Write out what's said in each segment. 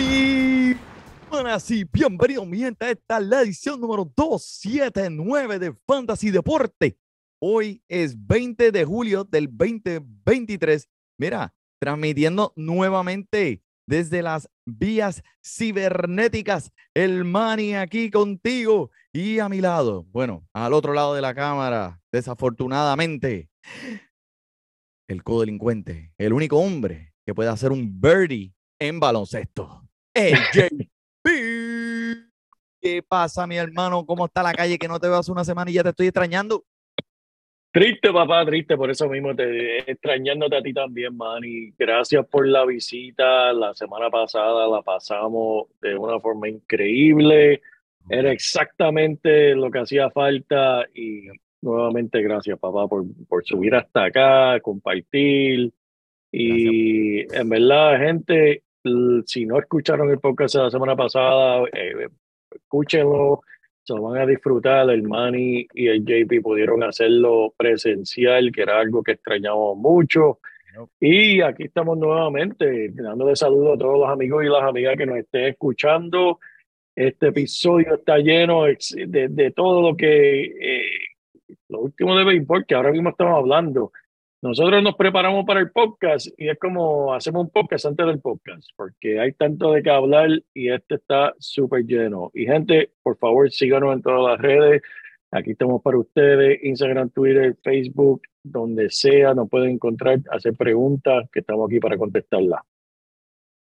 Muy buenas y bienvenidos, mi gente. Esta es la edición número 279 de Fantasy Deporte. Hoy es 20 de julio del 2023. Mira, transmitiendo nuevamente desde las vías cibernéticas. El Mani aquí contigo y a mi lado, bueno, al otro lado de la cámara, desafortunadamente, el codelincuente, el único hombre que puede hacer un birdie en baloncesto. El JP. ¿Qué pasa, mi hermano? ¿Cómo está la calle que no te veo hace una semana y ya te estoy extrañando? Triste, papá, triste, por eso mismo te extrañándote a ti también, Manny. Gracias por la visita. La semana pasada la pasamos de una forma increíble. Era exactamente lo que hacía falta y nuevamente gracias, papá, por, por subir hasta acá, compartir. Y en verdad, gente, si no escucharon el podcast de la semana pasada, eh, escúchenlo se lo van a disfrutar. El Manny y el JP pudieron hacerlo presencial, que era algo que extrañamos mucho. Y aquí estamos nuevamente, dándole saludos a todos los amigos y las amigas que nos estén escuchando. Este episodio está lleno de, de todo lo que, eh, lo último de béisbol que ahora mismo estamos hablando. Nosotros nos preparamos para el podcast y es como hacemos un podcast antes del podcast, porque hay tanto de qué hablar y este está súper lleno. Y gente, por favor, síganos en todas las redes. Aquí estamos para ustedes, Instagram, Twitter, Facebook, donde sea, nos pueden encontrar, hacer preguntas, que estamos aquí para contestarlas.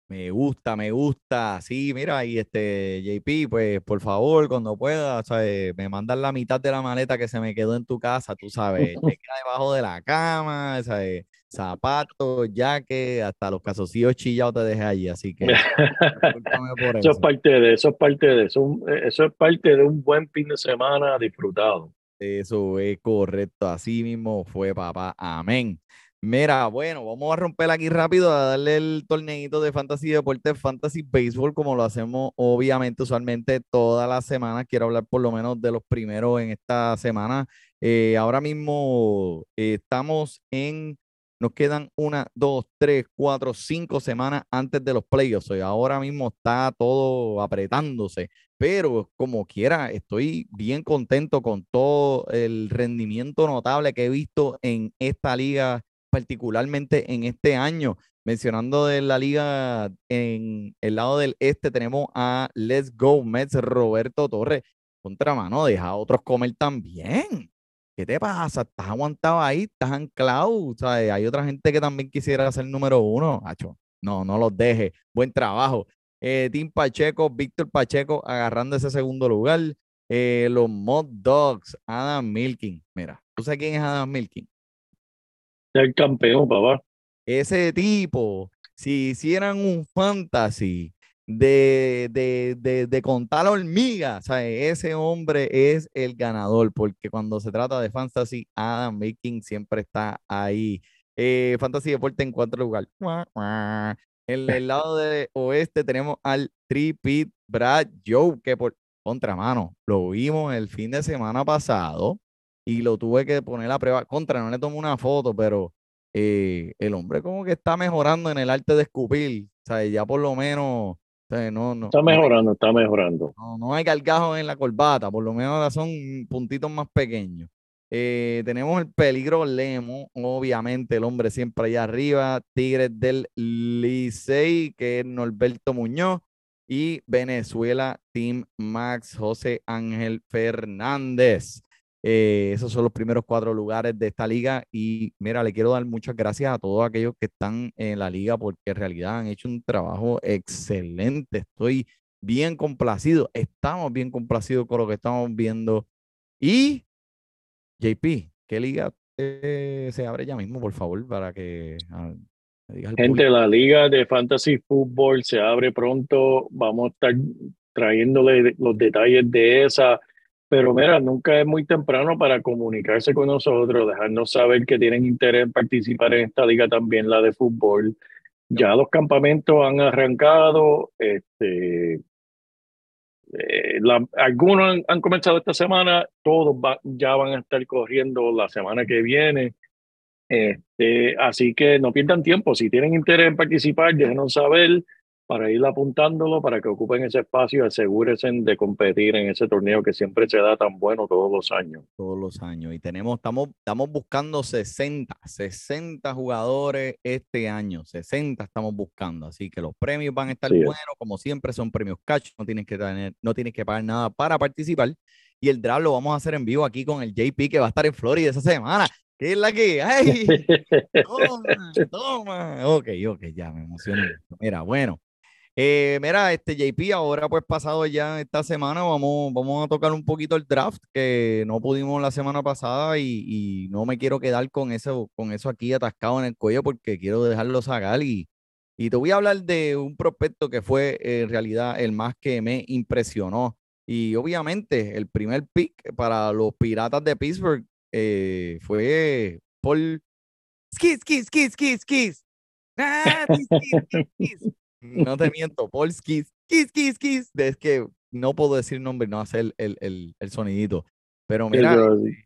Me gusta, me gusta. Sí, mira, y este JP, pues por favor, cuando pueda, ¿sabes? me mandan la mitad de la maleta que se me quedó en tu casa, tú sabes, debajo de la cama, ¿sabes? zapatos, jaque, hasta los calzoncillos chillados te dejé allí, así que por Eso eso. es parte de eso, es parte de eso, un- eso es parte de un buen fin de semana disfrutado. Eso es correcto, así mismo fue, papá. Amén. Mira, bueno, vamos a romper aquí rápido a darle el torneito de Fantasy Deporte, Fantasy Baseball, como lo hacemos obviamente usualmente todas las semanas. Quiero hablar por lo menos de los primeros en esta semana. Eh, ahora mismo eh, estamos en, nos quedan una, dos, tres, cuatro, cinco semanas antes de los playoffs. Y ahora mismo está todo apretándose pero como quiera, estoy bien contento con todo el rendimiento notable que he visto en esta liga, particularmente en este año. Mencionando de la liga en el lado del este, tenemos a Let's Go Mets, Roberto Torres. Contra mano, deja a otros comer también. ¿Qué te pasa? ¿Estás aguantado ahí? ¿Estás anclado? ¿Sabes? Hay otra gente que también quisiera ser número uno. Acho, no, no los deje. Buen trabajo eh, Tim Pacheco, Víctor Pacheco agarrando ese segundo lugar. Eh, los Mod Dogs, Adam Milking. Mira, ¿tú sabes quién es Adam Milking? El campeón, papá. Ese tipo, si hicieran un fantasy de, de, de, de contar hormigas, ¿sabes? ese hombre es el ganador, porque cuando se trata de fantasy, Adam Milking siempre está ahí. Eh, fantasy Deporte en cuarto lugar. Guau, guau. En el lado de oeste tenemos al Tripit Brad Joe, que por contramano lo vimos el fin de semana pasado y lo tuve que poner a prueba. Contra, no le tomé una foto, pero eh, el hombre como que está mejorando en el arte de escupir. O sea, ya por lo menos, o sea, no, no, Está mejorando, está mejorando. no, no hay gargajos en la corbata, por lo menos ahora son puntitos más pequeños. Eh, tenemos el peligro Lemo, obviamente el hombre siempre allá arriba. Tigres del Licey, que es Norberto Muñoz. y Venezuela Team Max José Ángel Fernández. Eh, esos son los primeros cuatro lugares de esta liga y mira, le quiero dar muchas gracias a todos aquellos que están en la liga porque en realidad han hecho un trabajo excelente. Estoy bien complacido, estamos bien complacidos con lo que estamos viendo. Y JP, ¿qué liga eh, se abre ya mismo, por favor, para que ah, Gente, la liga de fantasy fútbol se abre pronto. Vamos a estar trayéndole los detalles de esa. Pero mira, nunca es muy temprano para comunicarse con nosotros, dejarnos saber que tienen interés en participar en esta liga también, la de fútbol. Ya los campamentos han arrancado, este, eh, algunos han, comenzado esta semana, todos ya van a estar corriendo la semana que viene. Este, así que no pierdan tiempo. Si tienen interés en participar, déjenos saber para ir apuntándolo, para que ocupen ese espacio y asegúrense de competir en ese torneo que siempre se da tan bueno todos los años. todos los años. Y tenemos, estamos, estamos buscando 60, 60 jugadores este año. 60 estamos buscando. Así que los premios van a estar es. buenos, como siempre, son premios cash. No tienes que tener, no tienes que pagar nada para participar. Y el draft lo vamos a hacer en vivo aquí con el JP que va a estar en Florida esa semana. ¿Qué es la que hay? Toma, toma. Ok, ok, ya me emocioné. Mira, bueno. Eh, mira, este JP, ahora pues pasado ya esta semana, vamos, vamos a tocar un poquito el draft que no pudimos la semana pasada y, y no me quiero quedar con eso, con eso aquí atascado en el cuello porque quiero dejarlo sacar y, y te voy a hablar de un prospecto que fue eh, en realidad el más que me impresionó. Y obviamente el primer pick para los Piratas de Pittsburgh eh, fue Paul Skis, Skis, Skis, Skis, Skis. Ah, skis, skis, skis, skis. No te miento, Paul Skis, Skis, Skis. Es que no puedo decir nombre, no hacer el, el, el, sonidito. Pero mira,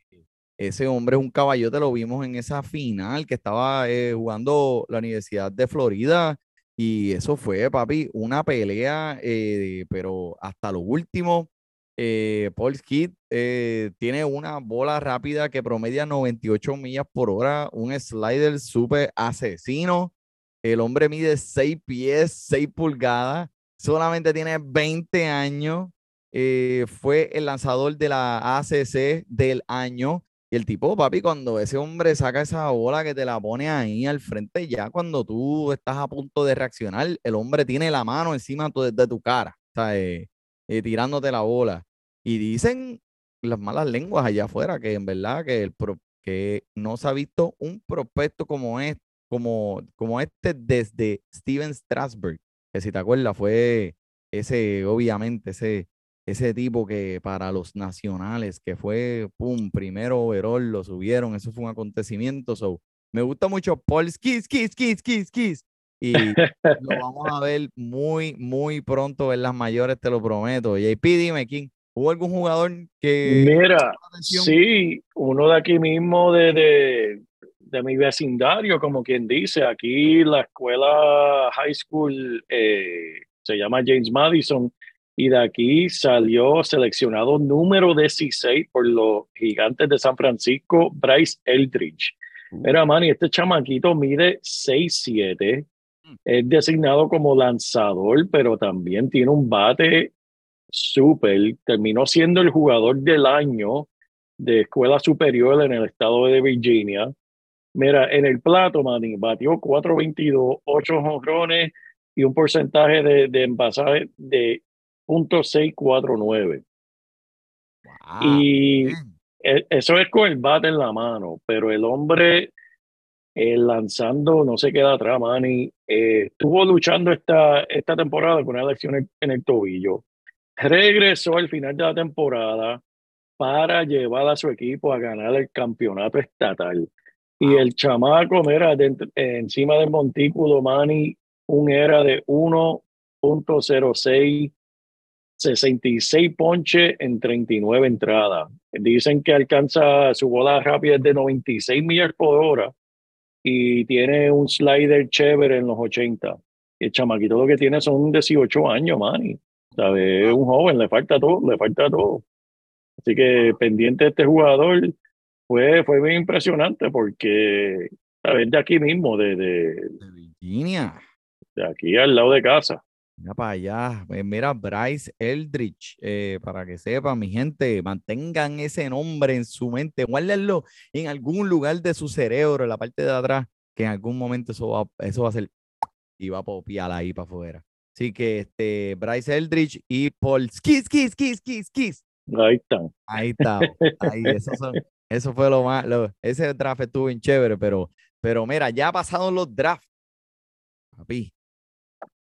sí. ese hombre es un caballote, lo vimos en esa final que estaba eh, jugando la Universidad de Florida y eso fue, papi, una pelea, eh, pero hasta lo último, eh, Paul Skid eh, tiene una bola rápida que promedia 98 millas por hora, un slider súper asesino. El hombre mide 6 pies, 6 pulgadas, solamente tiene 20 años, eh, fue el lanzador de la ACC del año. Y el tipo, papi, cuando ese hombre saca esa bola que te la pone ahí al frente, ya cuando tú estás a punto de reaccionar, el hombre tiene la mano encima de tu cara, eh, eh, tirándote la bola. Y dicen las malas lenguas allá afuera que en verdad que, el pro- que no se ha visto un prospecto como este, como, como este desde Steven Strasberg, que si te acuerdas fue ese, obviamente, ese, ese tipo que para los nacionales, que fue, pum, primero overall, lo subieron, eso fue un acontecimiento. So, me gusta mucho Paul Skis, Skis, Skis, Skis, Skis. Y lo vamos a ver muy, muy pronto en las mayores, te lo prometo. JP, dime, ¿quién? ¿Hubo algún jugador que Mira, sí, uno de aquí mismo de, de, de mi vecindario, como quien dice, aquí la escuela high school eh, se llama James Madison y de aquí salió seleccionado número 16 por los gigantes de San Francisco, Bryce Eldridge. Mira, Manny, este chamaquito mide 6'7", es designado como lanzador, pero también tiene un bate súper. Terminó siendo el jugador del año de escuela superior en el estado de Virginia. Mira, en el plato, Manny, batió 4.22, 8 jonrones y un porcentaje de, de envasaje de .649. Wow, y e- eso es con el bate en la mano, pero el hombre eh, lanzando no se queda atrás, Manny. Eh, estuvo luchando esta, esta temporada con una lesión en, en el tobillo. Regresó al final de la temporada para llevar a su equipo a ganar el campeonato estatal. Y el chamaco, mira, eh, encima del montículo, Manny, un era de 1.06, 66 ponches en 39 entradas. Dicen que alcanza su bola rápida de 96 millas por hora y tiene un slider chévere en los 80. El chamaquito lo que tiene son 18 años, Manny. ¿Sabes? Es un joven, le falta todo, le falta todo. Así que pendiente de este jugador fue, fue bien impresionante porque, ¿sabes? De aquí mismo, de, de, De Virginia. de aquí al lado de casa. Mira para allá. Eh, Mira, Bryce Eldridge, eh, para que sepan, mi gente, mantengan ese nombre en su mente, guárdenlo en algún lugar de su cerebro, en la parte de atrás, que en algún momento eso va, eso va a ser y va a popiar ahí para afuera. Así que este, Bryce Eldridge y Paul Skis, Skis, Skis, Skis, Skis. Ahí están. Ahí está. Ahí, eso, son- eso fue lo más. lo- ese draft estuvo bien chévere, pero, pero mira, ya pasaron los drafts. Papi,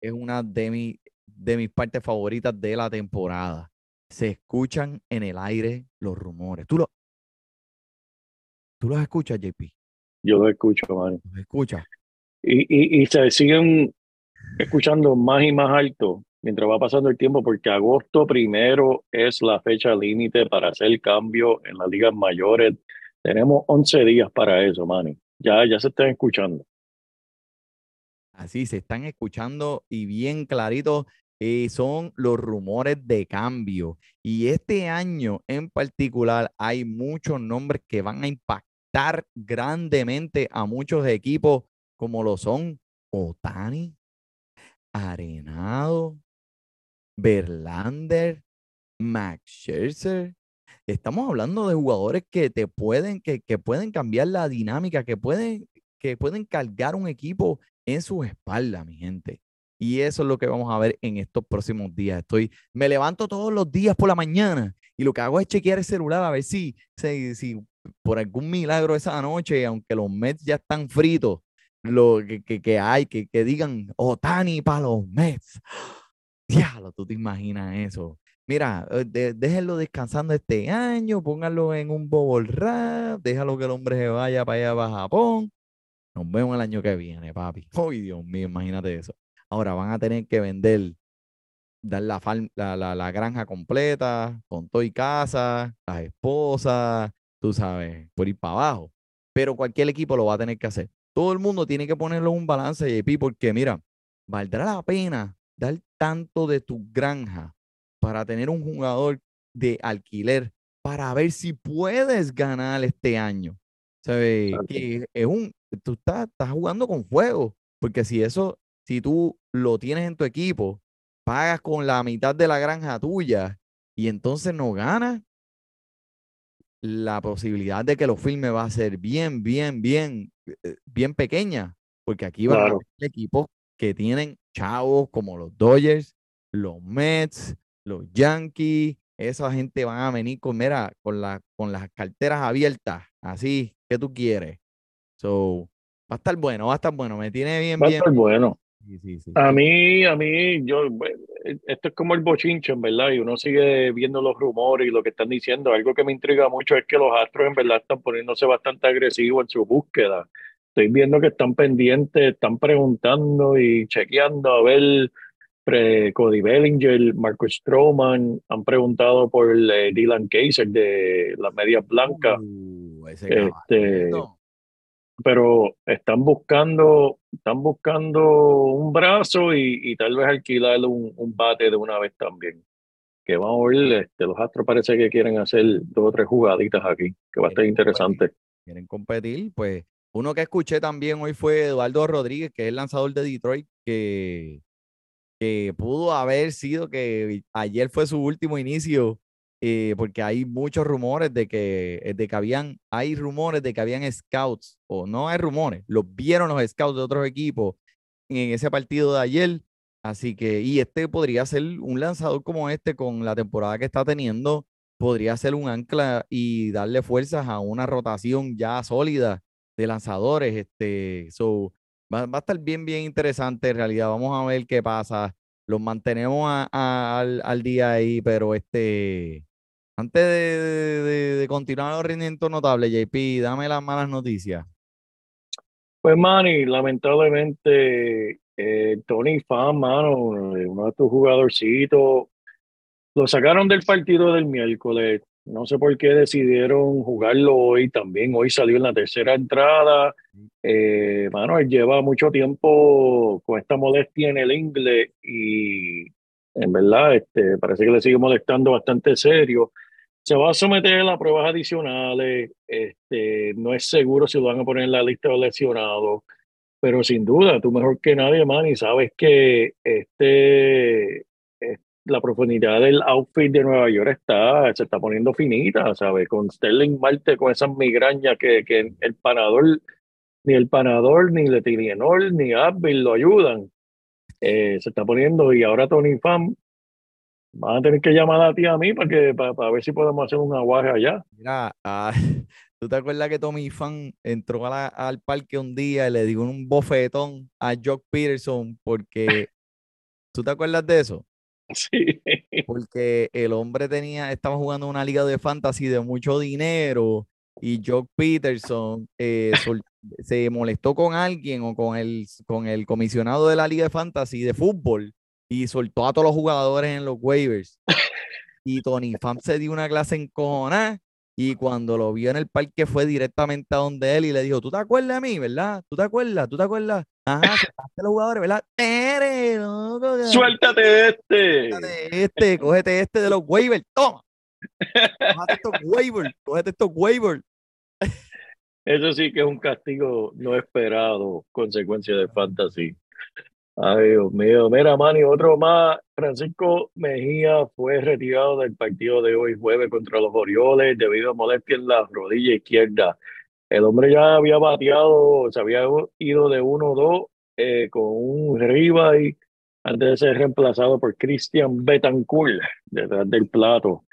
es una de, mi- de mis partes favoritas de la temporada. Se escuchan en el aire los rumores. ¿Tú, lo, ¿tú los escuchas, JP? Yo lo escucho, mano. ¿Los escuchas? Y, y, y se siguen escuchando más y más alto mientras va pasando el tiempo, porque agosto primero es la fecha límite para hacer cambio en las ligas mayores. Tenemos 11 días para eso, Manny. Ya, ya se están escuchando. Así se están escuchando y bien clarito eh, son los rumores de cambio. Y este año en particular hay muchos nombres que van a impactar grandemente a muchos equipos como lo son Otani, Arenado, Verlander, Max Scherzer. Estamos hablando de jugadores que te pueden, que, que pueden cambiar la dinámica, que pueden, que pueden cargar un equipo en sus espaldas, mi gente. Y eso es lo que vamos a ver en estos próximos días. Estoy, me levanto todos los días por la mañana y lo que hago es chequear el celular a ver si, si, si por algún milagro esa noche, aunque los Mets ya están fritos, lo que, que, que hay, que, que digan Otani para los Mets. Diablo, tú te imaginas eso. Mira, eh, de- déjenlo descansando este año, pónganlo en un bubble déjalo que el hombre se vaya para allá, para Japón. Nos vemos el año que viene, papi. Ay, Dios mío, imagínate eso. Ahora van a tener que vender, dar la granja completa, con todo y casa, las esposas, tú sabes, por ir para abajo. Pero cualquier equipo lo va a tener que hacer. Todo el mundo tiene que ponerlo en un balance, JP, porque mira, valdrá la pena dar tanto de tu granja para tener un jugador de alquiler para ver si puedes ganar este año. ¿Sabes? Que es un, tú estás, estás jugando con fuego, porque si eso, si tú lo tienes en tu equipo, pagas con la mitad de la granja tuya y entonces no ganas, la posibilidad de que lo firme va a ser bien, bien, bien, eh, bien pequeña, porque aquí van a Claro. haber equipos que tienen chavos como los Dodgers, los Mets, los Yankees, esa gente van a venir con, mira, con, la, con las carteras abiertas, así, ¿qué tú quieres? So, va a estar bueno, va a estar bueno, me tiene bien, Va a bien. estar bueno. Sí, sí, sí. A mí, a mí, yo, eh, esto es como el bochinche, en verdad, y uno sigue viendo los rumores y lo que están diciendo. Algo que me intriga mucho es que los Astros en verdad están poniéndose bastante agresivos en su búsqueda. Estoy viendo que están pendientes, están preguntando y chequeando a ver pre- Cody Bellinger, Marcus Stroman, han preguntado por el, eh, Dylan Kaiser de las medias blancas. Uh, Este, pero están buscando, están buscando un brazo y, y tal vez alquilarle un, un bate de una vez también. Que vamos a ver, este, los Astros parece que quieren hacer dos o tres jugaditas aquí, que va a estar interesante. quieren competir, pues uno que escuché también hoy fue Eduardo Rodríguez, que es el lanzador de Detroit, que, pudo haber sido que ayer fue su último inicio, eh, porque hay muchos rumores de que, eh, de que habían, hay rumores de que habían scouts, o no hay rumores, los vieron los scouts de otros equipos en ese partido de ayer. Así que, y este podría ser un lanzador como este con la temporada que está teniendo, podría ser un ancla y darle fuerzas a una rotación ya sólida de lanzadores. Este, so, va, va a estar bien, bien interesante en realidad. Vamos a ver qué pasa. Los mantenemos al, al día ahí, pero este, antes de continuar los rendimientos notables, JP, dame las malas noticias. Pues, Manny, lamentablemente, eh, Tony Fan, mano, eh, uno de tus jugadorcitos, lo sacaron del partido del miércoles. No sé por qué decidieron jugarlo hoy también. Hoy salió en la tercera entrada. Eh, mano, él lleva mucho tiempo con esta molestia en el inglés y en verdad este, parece que le sigue molestando bastante serio. Se va a someter a pruebas adicionales. Este, no es seguro si lo van a poner en la lista de lesionados. Pero sin duda, tú mejor que nadie, man, y sabes que este, es- la profundidad del outfit de Nueva York está, se está poniendo finita, ¿sabes? Con Sterling Marte, con esas migrañas que, que el panador, ni el panador, ni Letivienol, ni Advil lo ayudan. Eh, se está poniendo, y ahora Tony Pham, van a tener que llamar a ti a mí para, que, para, para ver si podemos hacer un aguaje allá. Mira, ah, ¿tú te acuerdas que Tommy Fan entró a la- al parque un día y le dio un bofetón a Jock Peterson porque, ¿tú te acuerdas de eso? Porque el hombre tenía, estaba jugando una liga de fantasy de mucho dinero y Jock Peterson eh, se molestó con alguien o con el, con el comisionado de la liga de fantasy de fútbol y soltó a todos los jugadores en los waivers. Y Tony Pham se dio una clase en cojones y cuando lo vio en el parque fue directamente a donde él y le dijo, ¿tú te acuerdas de mí, verdad? ¿Tú te acuerdas? ¿Tú te acuerdas? Ajá, soltaste a los jugadores, ¿verdad? Tere, loco, que- Suéltate este. Cógete este, cógete este de los waivers, toma. Cógete estos waivers, cógete estos waivers. Eso sí que es un castigo no esperado, consecuencia de fantasy. Ay, Dios mío. Mira, Manny, otro más. Francisco Mejía fue retirado del partido de hoy jueves contra los Orioles debido a molestia en la rodilla izquierda. El hombre ya había bateado, se había ido de 1-2 eh, con un ribeye antes de ser reemplazado por Christian Betancourt detrás del plato.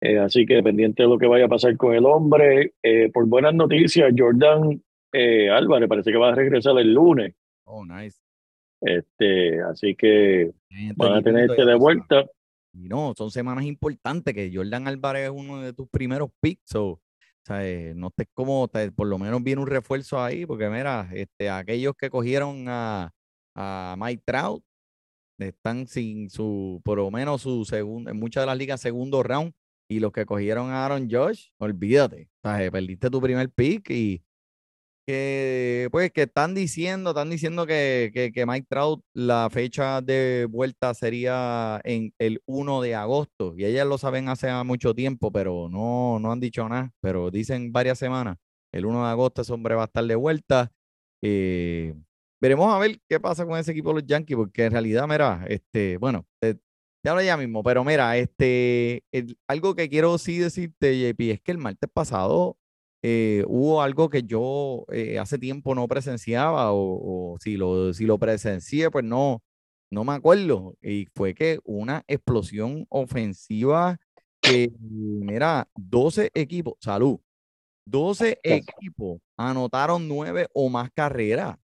Eh, así que pendiente de lo que vaya a pasar con el hombre. Eh, por buenas noticias, Jordan Álvarez parece que va a regresar el lunes. Oh, nice. Este, así que van a lindo tenerte de vuelta. Y no, son semanas importantes que Jordan Álvarez es uno de tus primeros picks. so, o eh, no estés como, por lo menos viene un refuerzo ahí, porque mira, este, aquellos que cogieron a, a Mike Trout están sin su, por lo menos su segundo, en muchas de las ligas, segundo round. Y los que cogieron a Aaron Josh, olvídate. Eh, perdiste tu primer pick y que, pues, que están diciendo, están diciendo que, que, Mike Trout, la fecha de vuelta sería en el 1 de agosto. Y ellas lo saben hace mucho tiempo, pero no, no han dicho nada. Pero dicen varias semanas. El 1 de agosto ese hombre va a estar de vuelta. Eh, veremos a ver qué pasa con ese equipo de los Yankees, porque en realidad, mira, este, bueno, te, hablo ya mismo, pero mira, este, algo que quiero sí decirte, JP, es que el martes pasado eh, hubo algo que yo eh, hace tiempo no presenciaba, o, o si lo, si lo presencié, pues no, no me acuerdo. Y fue que una explosión ofensiva que, mira, 12 equipos, salud, 12 equipos anotaron nueve o más carreras.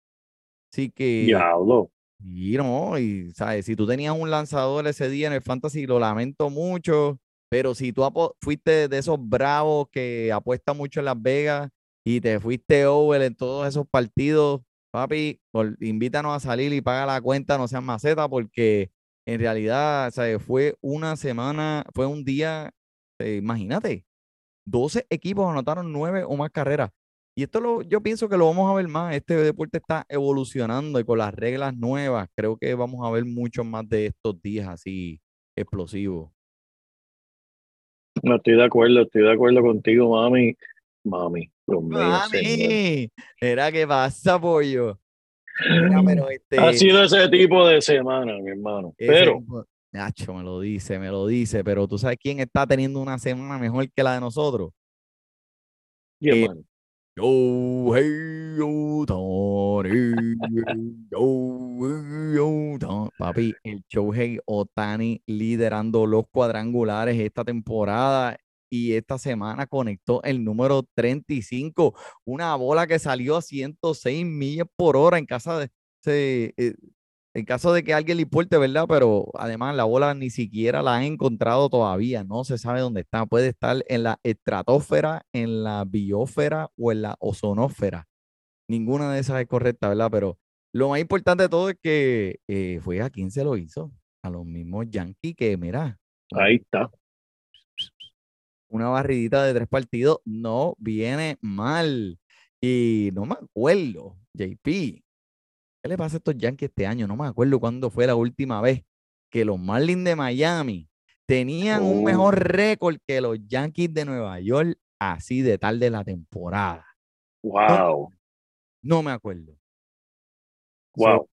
Así que, Diablo. y no, y sabes, si tú tenías un lanzador ese día en el fantasy, lo lamento mucho, pero si tú fuiste de esos bravos que apuestan mucho en Las Vegas y te fuiste over en todos esos partidos, papi, invítanos a salir y paga la cuenta, no seas maceta, porque en realidad. Fue una semana, fue un día, eh, imagínate, 12 equipos anotaron nueve o más carreras. Y esto lo, yo pienso que lo vamos a ver más. Este deporte está evolucionando y con las reglas nuevas, creo que vamos a ver mucho más de estos días así explosivos. No estoy de acuerdo, estoy de acuerdo contigo, mami. Mami, Dios mío, señor. ¡Mami! Era que pasa, pollo. Mira, pero este. Ha sido ese tipo de semana, mi hermano. Pero, tipo- Nacho, me lo dice, me lo dice, pero tú sabes quién está teniendo una semana mejor que la de nosotros. ¿quién, eh, mano? Shohei Papi, el Shohei Otani liderando los cuadrangulares esta temporada y esta semana conectó el número 35, una bola que salió a 106 millas por hora eh, en caso de que alguien le importe, ¿verdad? Pero además la bola ni siquiera la han encontrado todavía, no se sabe dónde está. Puede estar en la estratosfera, en la biosfera o en la ozonósfera. Ninguna de esas es correcta, ¿verdad? Pero lo más importante de todo es que eh, fue a quién se lo hizo. A los mismos Yankees que, mira, Ahí está. una barridita de tres partidos no viene mal. Y no me acuerdo, JP, ¿qué le pasa a estos Yankees este año? No me acuerdo cuándo fue la última vez que los Marlins de Miami tenían un Oh. mejor récord que los Yankees de Nueva York así de tal de la temporada. Wow. No me acuerdo. Wow.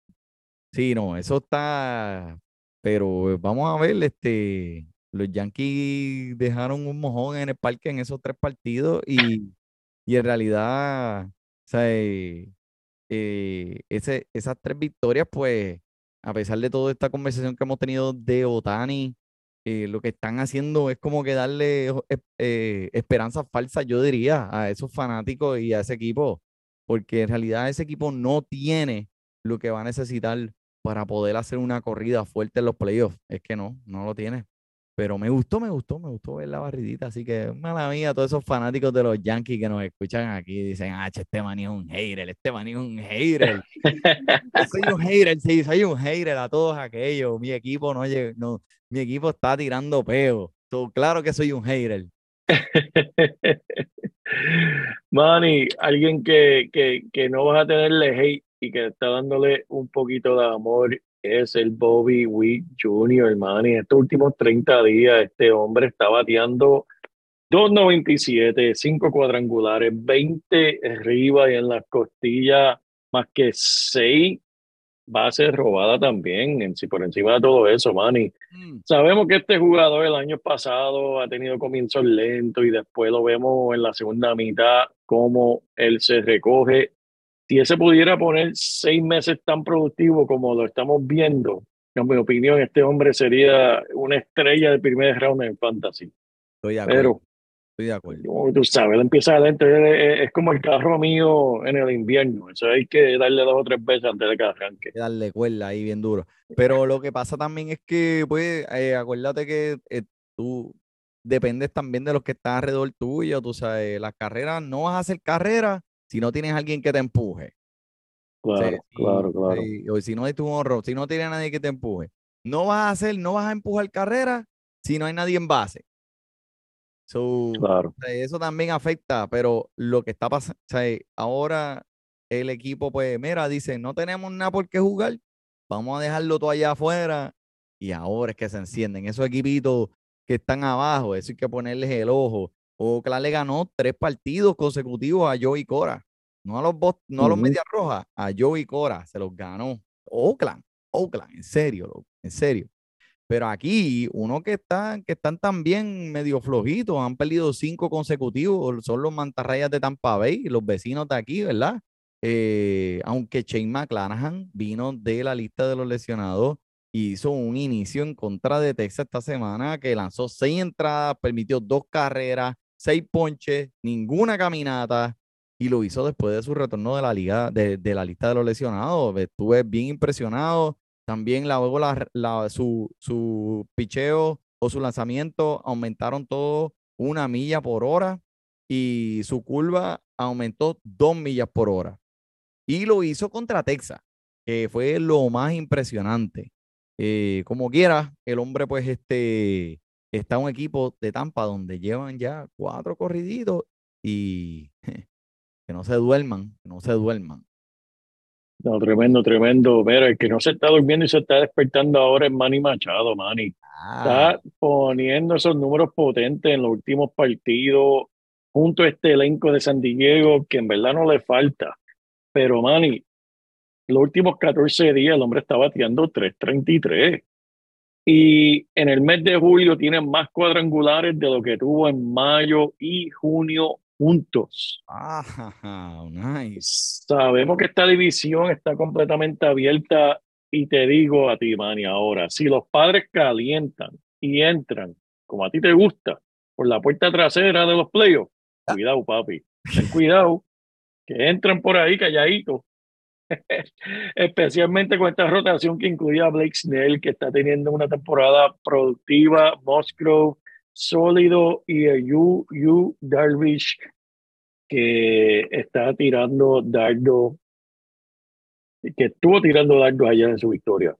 Sí, no, eso está, pero vamos a ver, este, los Yankees dejaron un mojón en el parque en esos tres partidos y, y en realidad, o sea, eh, eh, ese, esas tres victorias, pues, a pesar de toda esta conversación que hemos tenido de Otani, eh, lo que están haciendo es como que darle esperanzas falsas, yo diría, a esos fanáticos y a ese equipo, porque en realidad ese equipo no tiene lo que va a necesitar para poder hacer una corrida fuerte en los playoffs. Es que no, no lo tiene. Pero me gustó, me gustó, me gustó ver la barridita. Así que, mala mía, todos esos fanáticos de los Yankees que nos escuchan aquí dicen, ah, este maní es un hater, este maní es un hater. Soy un hater, sí, soy un hater a todos aquellos. Mi equipo no, no mi equipo está tirando peo. So, claro que soy un hater. Manny, alguien que, que, que no vas a tenerle hate y que está dándole un poquito de amor es el Bobby Witt Jr., Manny. Estos últimos 30 días, este hombre está bateando 2.97, 5 cuadrangulares, 20 arriba y en las costillas, más que 6 bases robadas también, en, por encima de todo eso, Manny. Mm, Sabemos que este jugador el año pasado ha tenido comienzos lentos y después lo vemos en la segunda mitad cómo él se recoge. Si ese pudiera poner seis meses tan productivo como lo estamos viendo, en mi opinión, este hombre sería una estrella del primer round en fantasy. Estoy de acuerdo. Pero, estoy de acuerdo. como tú sabes, él empieza lento, él es, es como el carro mío en el invierno. Eso hay que darle dos o tres veces antes de que arranque. que darle cuerda ahí bien duro. Pero lo que pasa también es que, pues, eh, acuérdate que eh, tú dependes también de los que están alrededor tuyo, tú sabes, las carreras, no vas a hacer carrera si no tienes alguien que te empuje. O sea, Claro, claro, claro. si- o si no es tu honro, si no tienes nadie que te empuje. No vas a hacer, no vas a empujar carrera si no hay nadie en base. So, Claro. eso también afecta, pero lo que está pasando, ahora el equipo, pues, mira, dice, no tenemos nada por qué jugar, vamos a dejarlo todo allá afuera, y ahora es que se encienden esos equipitos que están abajo, eso hay que ponerles el ojo. Oakland le ganó tres partidos consecutivos a Joey Cora, no a los Bos- no a los. Medias Rojas, a Joey Cora, se los ganó. Oakland, Oakland, en serio, en serio. Pero aquí, uno que están, que están también medio flojitos, han perdido cinco consecutivos, son los mantarrayas de Tampa Bay, los vecinos de aquí, ¿verdad? Eh, aunque Shane McClanahan vino de la lista de los lesionados y hizo un inicio en contra de Texas esta semana que lanzó seis entradas, permitió dos carreras, seis ponches, ninguna caminata y lo hizo después de su retorno de la liga, de, de la lista de los lesionados. Estuve bien impresionado. También luego la- su, su picheo o su lanzamiento aumentaron todo una milla por hora y su curva aumentó dos millas por hora. Y lo hizo contra Texas, que fue lo más impresionante. Eh, como quiera, el hombre pues este, está un equipo de Tampa donde llevan ya cuatro corriditos y que no se duerman, que no se duerman. No, tremendo, tremendo. Mira, el que no se está durmiendo y se está despertando ahora es Manny Machado, Manny. Ah, Está poniendo esos números potentes en los últimos partidos junto a este elenco de San Diego que en verdad no le falta. Pero Manny, los últimos 14 días el hombre está bateando 3.33. Y en el mes de julio tiene más cuadrangulares de lo que tuvo en mayo y junio juntos. ah, nice. Sabemos que esta división está completamente abierta y te digo a ti, Manny, ahora, si los padres calientan y entran, como a ti te gusta, por la puerta trasera de los playoffs, cuidado, papi, ten cuidado, que entran por ahí calladitos. Especialmente con esta rotación que incluye a Blake Snell, que está teniendo una temporada productiva, Musgrove sólido y a Yu, Yu Darvish que está tirando dardo, que estuvo tirando dardos allá en su victoria.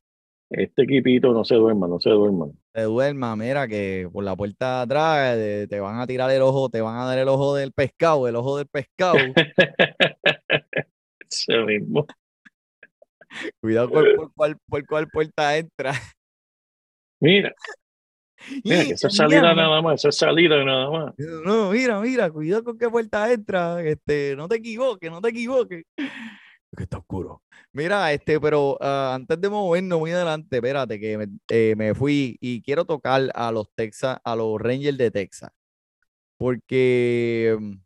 Este equipito no se duerma, no se duerma. Te duerma, mira que por la puerta de atrás eh, te van a tirar el ojo, te van a dar el ojo del pescado, el ojo del pescado. Ese mismo. Cuidado por, por cuál, por cuál puerta entra. Mira, mira, que eso es salida Mierda. nada más, eso es salida nada más. No, mira, mira, cuidado con qué puerta entra. Este, no te equivoques, no te equivoques. que está oscuro. Mira, este, pero ah, antes de movernos muy adelante, espérate, que me, eh, me fui y quiero tocar a los Texas, a los Rangers de Texas. Porque, mm, o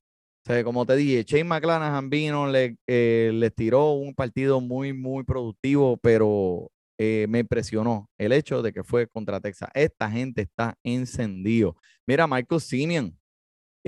sea, como te dije, Shane McClanahan vino, le, eh, les tiró un partido muy, muy productivo, pero eh, me impresionó el hecho de que fue contra Texas. Esta gente está encendido. Mira, Michael Simeon,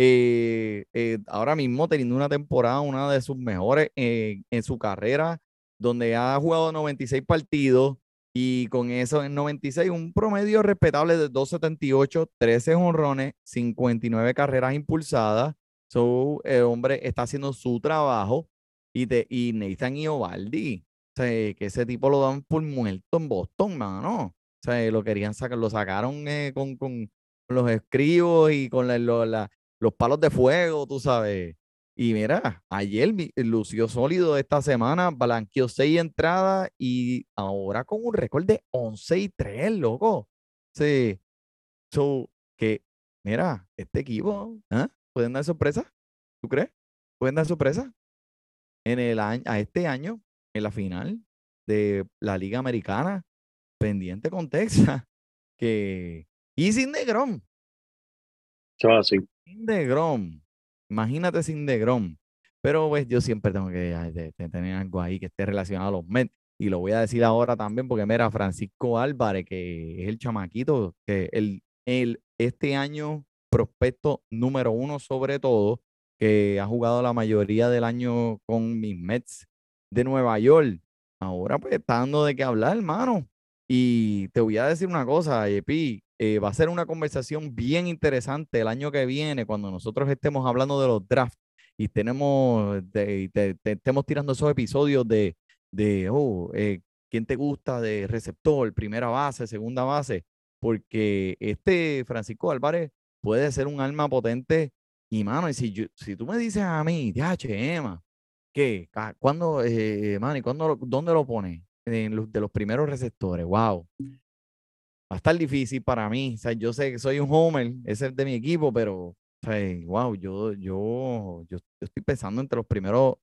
eh, eh, ahora mismo teniendo una temporada, una de sus mejores eh, en su carrera, donde ha jugado 96 partidos y con eso en 96 un promedio respetable de 278, 13 jonrones, 59 carreras impulsadas. So, el hombre está haciendo su trabajo y, de, y Nathan Iovaldi, sea, que ese tipo lo dan por muerto en Boston, mano. O sea, lo querían sacar, lo sacaron eh, con, con los escribos y con la, lo- la- los palos de fuego, tú sabes. Y mira, ayer lució sólido esta semana, blanqueó seis entradas y ahora con un récord de 11 y 3, loco. Sí. So, que, mira, este equipo, ¿ah? ¿Pueden dar sorpresa? ¿Tú crees? ¿Pueden dar sorpresa? En el año, a este año, en la final de la Liga Americana, pendiente con Texas, que, y sin es así. sin DeGrom. Imagínate sin DeGrom. Pero pues yo siempre tengo que ay, de- de tener algo ahí que esté relacionado a los Mets. Y lo voy a decir ahora también porque mira, Francisco Álvarez, que es el chamaquito, que el, el, este año prospecto número uno sobre todo, que ha jugado la mayoría del año con mis Mets de Nueva York. Ahora pues está dando de qué hablar, hermano. Y te voy a decir una cosa, Epi, eh, va a ser una conversación bien interesante el año que viene cuando nosotros estemos hablando de los drafts y tenemos, de- te- te- estemos tirando esos episodios de, de oh, eh, ¿quién te gusta de receptor, primera base, segunda base? Porque este Francisco Álvarez puede ser un alma potente y, mano, y si, yo- si tú me dices a mí, ya, Emma, ¿qué? ¿Cuándo, eh, man, y cuándo dónde lo pones? En los, de los primeros receptores, wow. Va a estar difícil para mí. O sea, yo sé que soy un homer, ese es de mi equipo, pero, o sea, wow, yo, yo, yo, yo estoy pensando entre los primeros,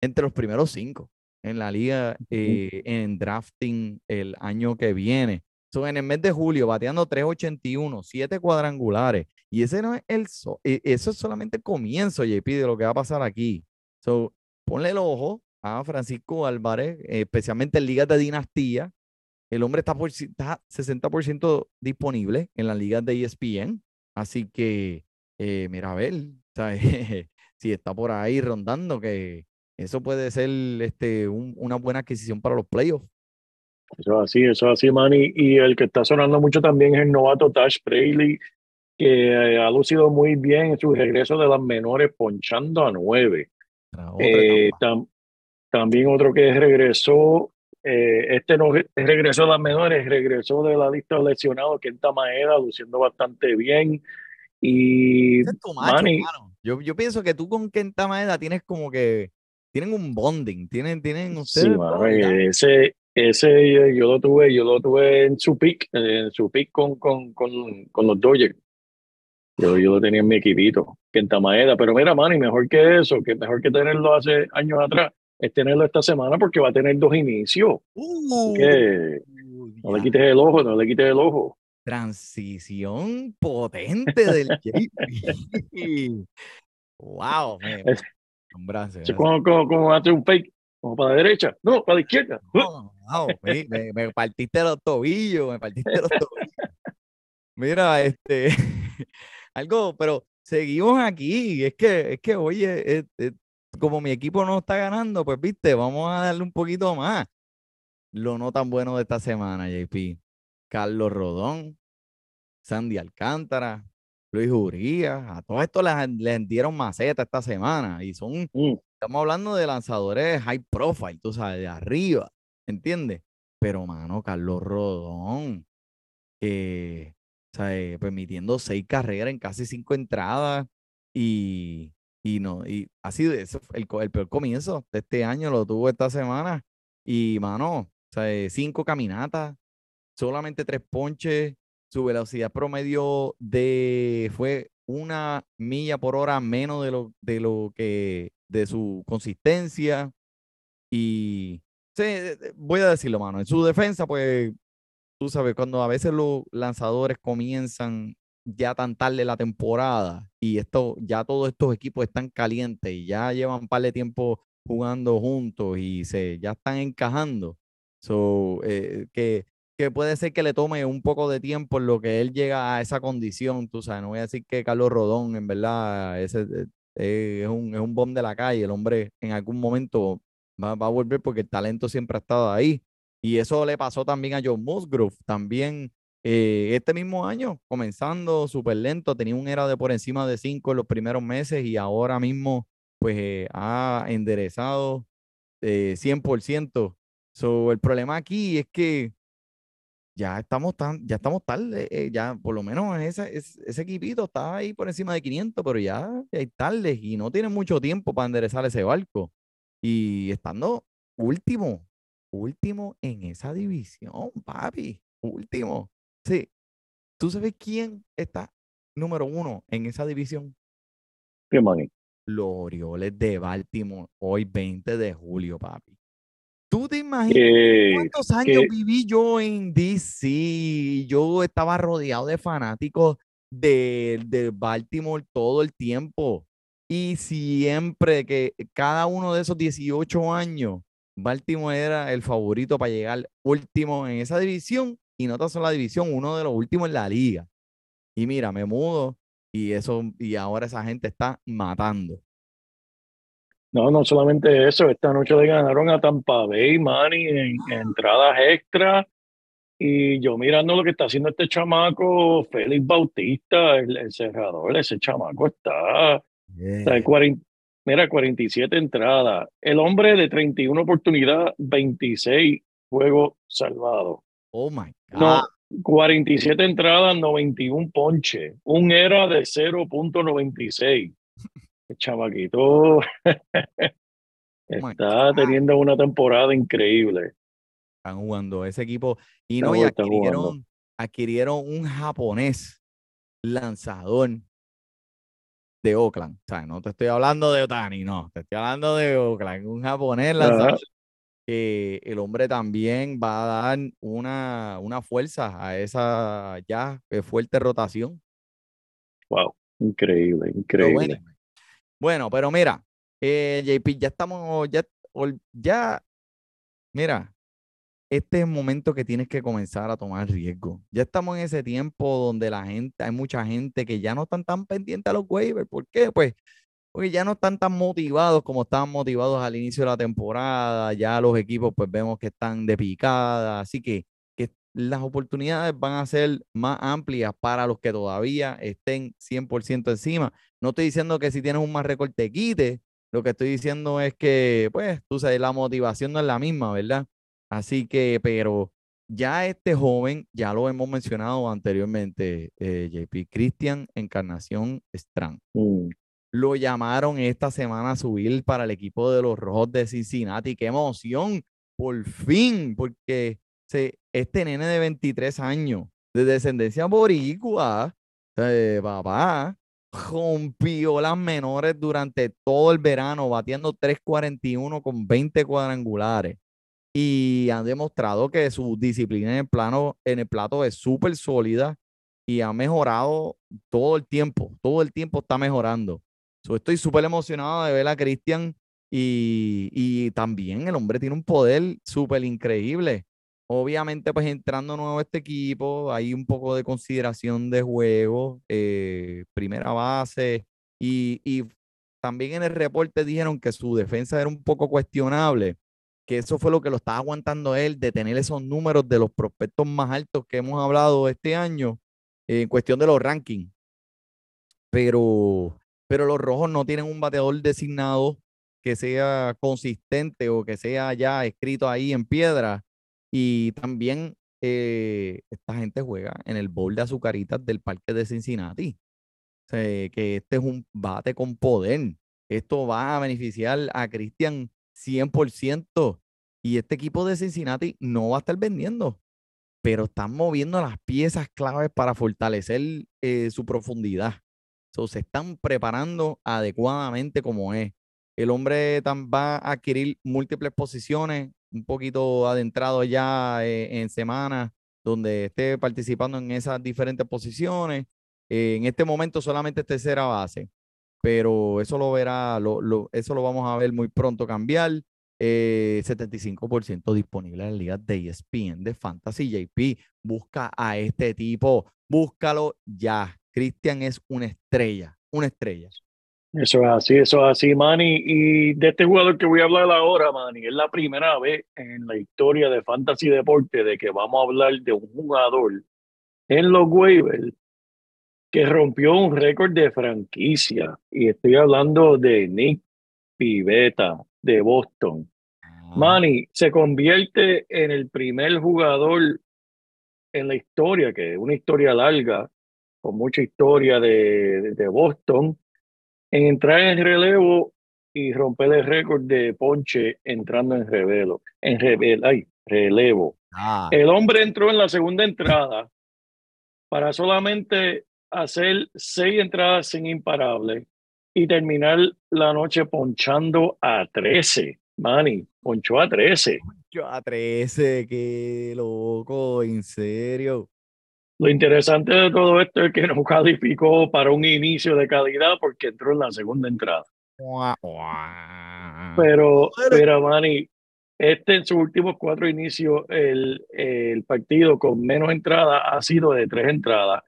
entre los primeros cinco en la liga eh, en drafting el año que viene. So, en el mes de julio, bateando 381, 7 cuadrangulares. Y ese no es el, so- e- eso es solamente el comienzo, JP, de lo que va a pasar aquí. So, ponle el ojo a Francisco Álvarez, especialmente en ligas de dinastía. El hombre está, por, está 60% disponible en las ligas de ESPN. Así que, eh, mira, a ver, si está por ahí rondando, que eso puede ser este, un- una buena adquisición para los playoffs. Eso es así, eso es así, Manny. Y el que está sonando mucho también es el novato Tash Braley, que eh, ha lucido muy bien en su regreso de las menores, ponchando a nueve. Eh, tam- también otro que regresó, eh, este no re- regresó a las menores, regresó de la lista de lesionados, Kenta Maeda, luciendo bastante bien. Y es tu macho, Manny, mano. Yo, yo pienso que tú con Kenta Maeda tienes como que tienen un bonding, tienen, tienen sí, ustedes mano, ¿verdad? eh, ese, ese eh, yo lo tuve, yo lo tuve en su pick, eh, en su pick con, con, con, con los Dodgers. Yo, yo lo tenía en mi equipito, Kenta Maeda. Pero mira, Manny, mejor que eso, que mejor que tenerlo hace años atrás, es tenerlo esta semana porque va a tener dos inicios. Que Uh, no le quites el ojo, no le quites el ojo. Transición potente del JP. Wow, gracias. como, como, como hace un fake, como para la derecha, no, para la izquierda. No, me, me- me partiste los tobillos, me partiste los tobillos. Mira, este, algo, pero seguimos aquí. Es que, es que, oye, es- es- como mi equipo no está ganando, pues viste, vamos a darle un poquito más. Lo no tan bueno de esta semana, JP. Carlos Rodón, Sandy Alcántara, Luis Urías, a todos estos les, les dieron maceta esta semana y son Mm, Estamos hablando de lanzadores high profile, tú sabes, de arriba, ¿entiendes? Pero, mano, Carlos Rodón, eh, o sea, eh, permitiendo seis carreras en casi cinco entradas y, y no, y ese fue el, el peor comienzo de este año, lo tuvo esta semana y, mano, o sea, eh, cinco caminatas, solamente tres ponches, su velocidad promedio de fue una milla por hora menos de lo, de lo que de su consistencia. Y sí, eh, voy a decirlo, mano. En su defensa, pues, tú sabes, cuando a veces los lanzadores comienzan ya tan tarde la temporada y esto, ya todos estos equipos están calientes y ya llevan un par de tiempo jugando juntos y se ya están encajando. So, eh, que, que puede ser que le tome un poco de tiempo en lo que él llega a esa condición, tú sabes, no voy a decir que Carlos Rodón, en verdad, ese, eh, es un, es un bomb de la calle, el hombre en algún momento va, va a volver porque el talento siempre ha estado ahí. Y eso le pasó también a John Musgrove, también eh, este mismo año, comenzando súper lento, tenía un era de por encima de 5 en los primeros meses y ahora mismo pues eh, ha enderezado eh, 100%. So, el problema aquí es que ya estamos tan, ya estamos tarde, eh, ya por lo menos ese, ese, equipito está ahí por encima de 500, pero ya, ya hay tarde y no tienen mucho tiempo para enderezar ese barco. Y estando último, último en esa división, papi, último. Sí, ¿tú sabes quién está número uno en esa división? ¿Qué maní? Los Orioles de Baltimore, hoy 20 de julio, papi. ¿Tú te imaginas cuántos años que- viví yo en DC? Yo estaba rodeado de fanáticos de, de Baltimore todo el tiempo. Y siempre que cada uno de esos 18 años, Baltimore era el favorito para llegar último en esa división. Y no tan solo la división, uno de los últimos en la liga. Y mira, me mudo y eso, y ahora esa gente está matando. no, no solamente eso, esta noche le ganaron a Tampa Bay, Manny, en, en entradas extra. Y yo mirando lo que está haciendo este chamaco, Félix Bautista, el, el cerrador, ese chamaco está, está en 40 mira, 47 entradas. El hombre de 31 oportunidades, 26 juegos salvados. Oh my God. No, 47 entradas, 91 ponche. Un era de 0.96. El chamaquito my está God. teniendo una temporada increíble. están jugando ese equipo. Y no, y adquirieron, adquirieron un japonés lanzador de Oakland. O sea, no te estoy hablando de Otani, no, te estoy hablando de Oakland, un japonés lanzador. el hombre también va a dar una, una fuerza a esa ya eh, fuerte rotación. Wow, increíble, Pero increíble. bueno, bueno, pero mira, eh, JP, ya estamos, ya, ya, mira, este es el momento que tienes que comenzar a tomar riesgo. Ya estamos en ese tiempo donde la gente, hay mucha gente que ya no están tan pendientes a los waivers. ¿Por qué? Pues porque ya no están tan motivados como estaban motivados al inicio de la temporada. Ya los equipos, pues vemos que están de picada. Así que, que las oportunidades van a ser más amplias para los que todavía estén 100% encima. No estoy diciendo que si tienes un más récord te quite. Lo que estoy diciendo es que, pues, tú sabes, la motivación no es la misma, ¿verdad? Así que, pero ya este joven, ya lo hemos mencionado anteriormente, eh, JP, Cristian Encarnación Strand. Mm, Lo llamaron esta semana a subir para el equipo de los Rojos de Cincinnati. ¡Qué emoción! Por fin, porque se, este nene de 23 años, de descendencia boricua, eh, papá, rompió las menores durante todo el verano, batiendo 3.41 con 20 cuadrangulares. Y han demostrado que su disciplina en el plano, en el plato es súper sólida y ha mejorado todo el tiempo. Todo el tiempo está mejorando. So, estoy súper emocionado de ver a Cristian y, y también el hombre tiene un poder súper increíble. Obviamente, pues entrando nuevo este equipo, hay un poco de consideración de juego, eh, primera base, y, y también en el reporte dijeron que su defensa era un poco cuestionable, que eso fue lo que lo estaba aguantando él, de tener esos números de los prospectos más altos que hemos hablado este año, en cuestión de los rankings. Pero, pero los rojos no tienen un bateador designado que sea consistente o que sea ya escrito ahí en piedra. Y también eh, esta gente juega en el bowl de azucaritas del parque de Cincinnati. Que este es un bate con poder. Esto va a beneficiar a Cristian 100%. Y este equipo de Cincinnati no va a estar vendiendo, pero están moviendo las piezas claves para fortalecer eh, su profundidad. So, se están preparando adecuadamente como es. El hombre va a adquirir múltiples posiciones, un poquito adentrado ya eh, en semanas, donde esté participando en esas diferentes posiciones. Eh, en este momento solamente es tercera base, pero eso lo verá, lo, lo- eso lo vamos a ver muy pronto cambiar. Eh, 75% disponible en las ligas de ESPN de Fantasy JP. Busca a este tipo, búscalo ya. Cristian es una estrella, una estrella. Eso es así, eso es así, Manny. Y de este jugador que voy a hablar ahora, Manny, es la primera vez en la historia de Fantasy Deporte de que vamos a hablar de un jugador en los waivers que rompió un récord de franquicia. Y estoy hablando de Nick Pivetta de Boston. Ah, Manny se convierte en el primer jugador en la historia, que es una historia larga, con mucha historia de, de Boston, en entrar en relevo y romper el récord de Ponche entrando en revelo, en revel, ay, relevo. ah, El hombre entró en la segunda entrada para solamente hacer seis entradas sin imparable y terminar la noche ponchando a 13. Manny, ponchó a 13. yo a 13, qué loco, en serio. Lo interesante de todo esto es que no calificó para un inicio de calidad porque entró en la segunda entrada. Pero, pero Manny, este en sus últimos cuatro inicios, el, el partido con menos entradas ha sido de tres entradas.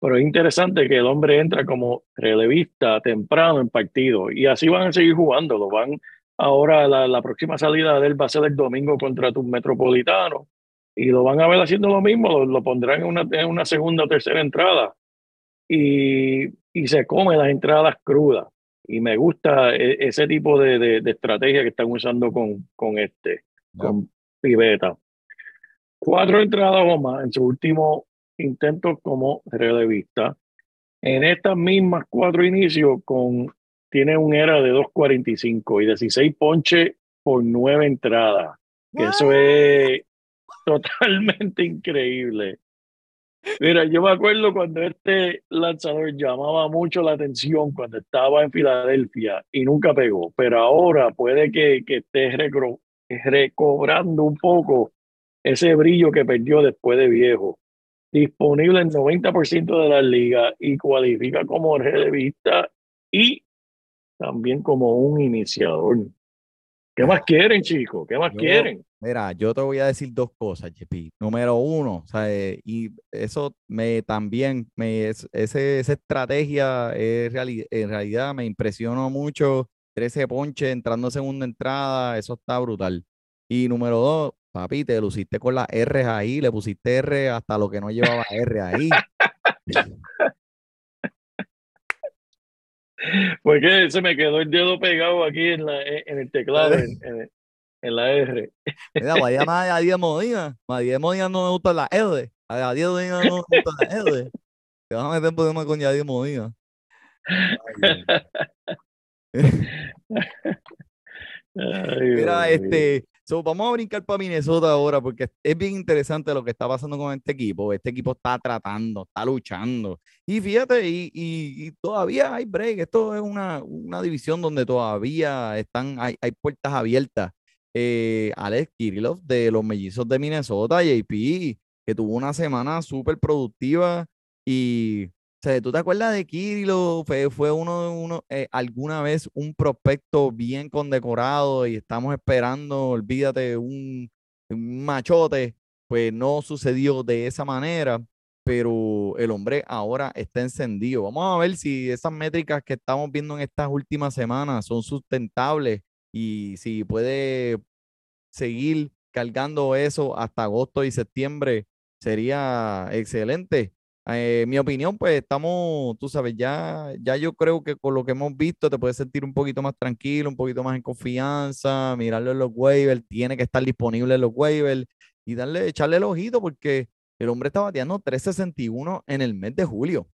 Pero es interesante que el hombre entra como relevista temprano en partido y así van a seguir jugando. Lo van ahora, la, la próxima salida de él va a ser el domingo contra tus metropolitanos y lo van a ver haciendo lo mismo. Lo, lo pondrán en una, en una segunda o tercera entrada y, y se come las entradas crudas. Y me gusta e- ese tipo de, de- de estrategia que están usando con, con este, con Piveta. Cuatro entradas o más en su último intento como relevista. En estas mismas cuatro inicios, con, tiene un era de 2.45 y 16 ponches por nueve entradas. Que eso es totalmente increíble. Mira, yo me acuerdo cuando este lanzador llamaba mucho la atención cuando estaba en Filadelfia y nunca pegó, pero ahora puede que, que esté recobrando un poco ese brillo que perdió después de viejo. Disponible en 90% de las ligas y cualifica como relevista y también como un iniciador. ¿Qué más quieren, chicos? ¿Qué más Yo- quieren? Mira, yo te voy a decir dos cosas, JP. Número uno, sea, eh, y eso me también, me, es- ese, esa estrategia es reali- en realidad me impresionó mucho. 13 ponches entrando en segunda entrada, eso está brutal. Y número dos, papi, te luciste con las R ahí, le pusiste R hasta lo que no llevaba R ahí. Porque se me quedó el dedo pegado aquí en, la, en el teclado, en, en- en la R. Mira, voy a llamar a Diez Modina. A Diez Modina no me gusta la R. A Diez Modina no me gusta la R. Te vas a meter problemas con Yadier Modina. Ay, Mira, este, so, vamos a brincar para Minnesota ahora porque es bien interesante lo que está pasando con este equipo. Este equipo está tratando, está luchando. Y fíjate, y, y- y todavía hay break. Esto es una, una división donde todavía están, hay, hay puertas abiertas. Eh, Alex Kirillov de los Mellizos de Minnesota, JP, que tuvo una semana súper productiva y sea, ¿tú te acuerdas de Kirilo? Fue, fue uno, uno eh, alguna vez un prospecto bien condecorado y estamos esperando, olvídate, un, un machote. Pues no sucedió de esa manera, pero el hombre ahora está encendido. Vamos a ver si esas métricas que estamos viendo en estas últimas semanas son sustentables y si puede seguir cargando eso hasta agosto y septiembre, sería excelente. Eh, mi opinión, pues estamos, tú sabes, ya, ya yo creo que con lo que hemos visto te puedes sentir un poquito más tranquilo, un poquito más en confianza, mirarlo en los waivers, tiene que estar disponible en los waivers y darle, echarle el ojito porque el hombre está bateando 361 en el mes de julio.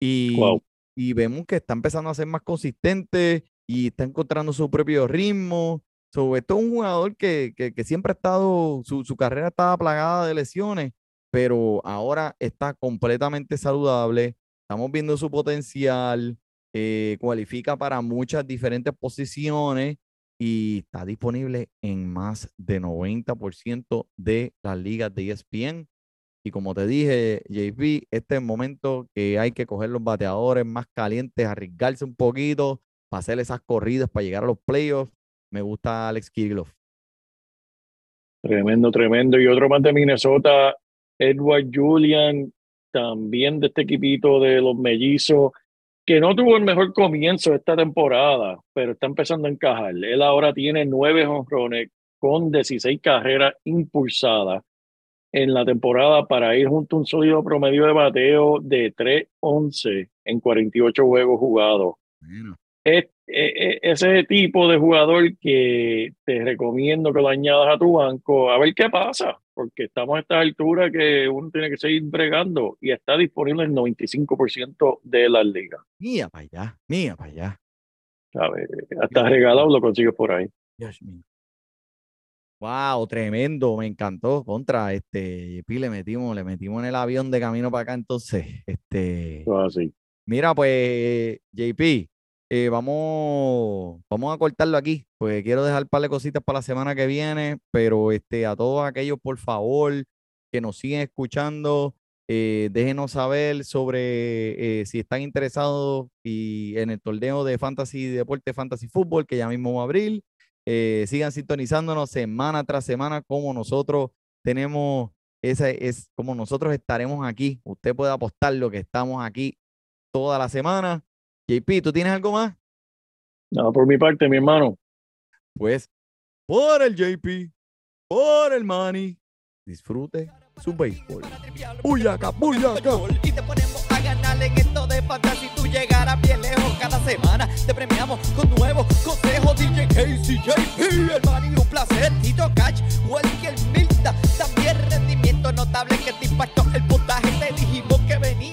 Y, Wow. y vemos que está empezando a ser más consistente y está encontrando su propio ritmo. So, esto es un jugador que, que, que siempre ha estado, su, su carrera estaba plagada de lesiones, pero ahora está completamente saludable. Estamos viendo su potencial. eh, cualifica para muchas diferentes posiciones y está disponible en más de 90% de las ligas de ESPN. Y como te dije, JP, este es el momento que hay que coger los bateadores más calientes, arriesgarse un poquito para hacer esas corridas para llegar a los playoffs. Me gusta Alex Kirchhoff. Tremendo, tremendo. Y otro más de Minnesota, Edward Julian, también de este equipito de los mellizos, que no tuvo el mejor comienzo de esta temporada, pero está empezando a encajar. Él ahora tiene nueve honrones con 16 carreras impulsadas en la temporada para ir junto a un sólido promedio de bateo de 3-11 en 48 juegos jugados. Bueno, Es, e- e- ese tipo de jugador que te recomiendo que lo añadas a tu banco, a ver qué pasa, porque estamos a esta altura que uno tiene que seguir bregando y está disponible en 95% de las ligas. mía para allá, mía para allá. ¿sabes? Hasta regalado lo consigues por ahí. Dios mío. Wow, tremendo, me encantó. Contra este, JP, le metimos, le metimos en el avión de camino para acá. Entonces, este, así. mira, pues, JP, eh, vamos, vamos a cortarlo aquí, porque quiero dejar un par de cositas para la semana que viene, pero este, a todos aquellos, por favor, que nos siguen escuchando, eh, déjenos saber sobre eh, si están interesados y en el torneo de Fantasy Deporte Fantasy Fútbol, que ya mismo va a abrir. Sigan sintonizándonos semana tras semana, como nosotros tenemos, esa es como nosotros estaremos aquí. Usted puede apostar lo que estamos aquí toda la semana. JP, ¿tú tienes algo más? Nada, por mi parte, mi hermano. Pues, por el JP, por el Manny, disfrute su béisbol. Buyaca, buyaca. Y te ponemos a ganar en esto de fantasy. Tú llegarás bien lejos cada semana. Te premiamos con nuevos consejos. DJ Casey, JP, el Manny, un placer. Tito Cash, Welker Milta. También rendimiento notable que te impactó el puntaje. Te dijimos que venía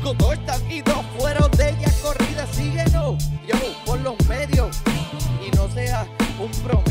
Cinco dos están y dos fueron de ella corrida. Síguenos, yo, por los medios. Y no sea un promedio.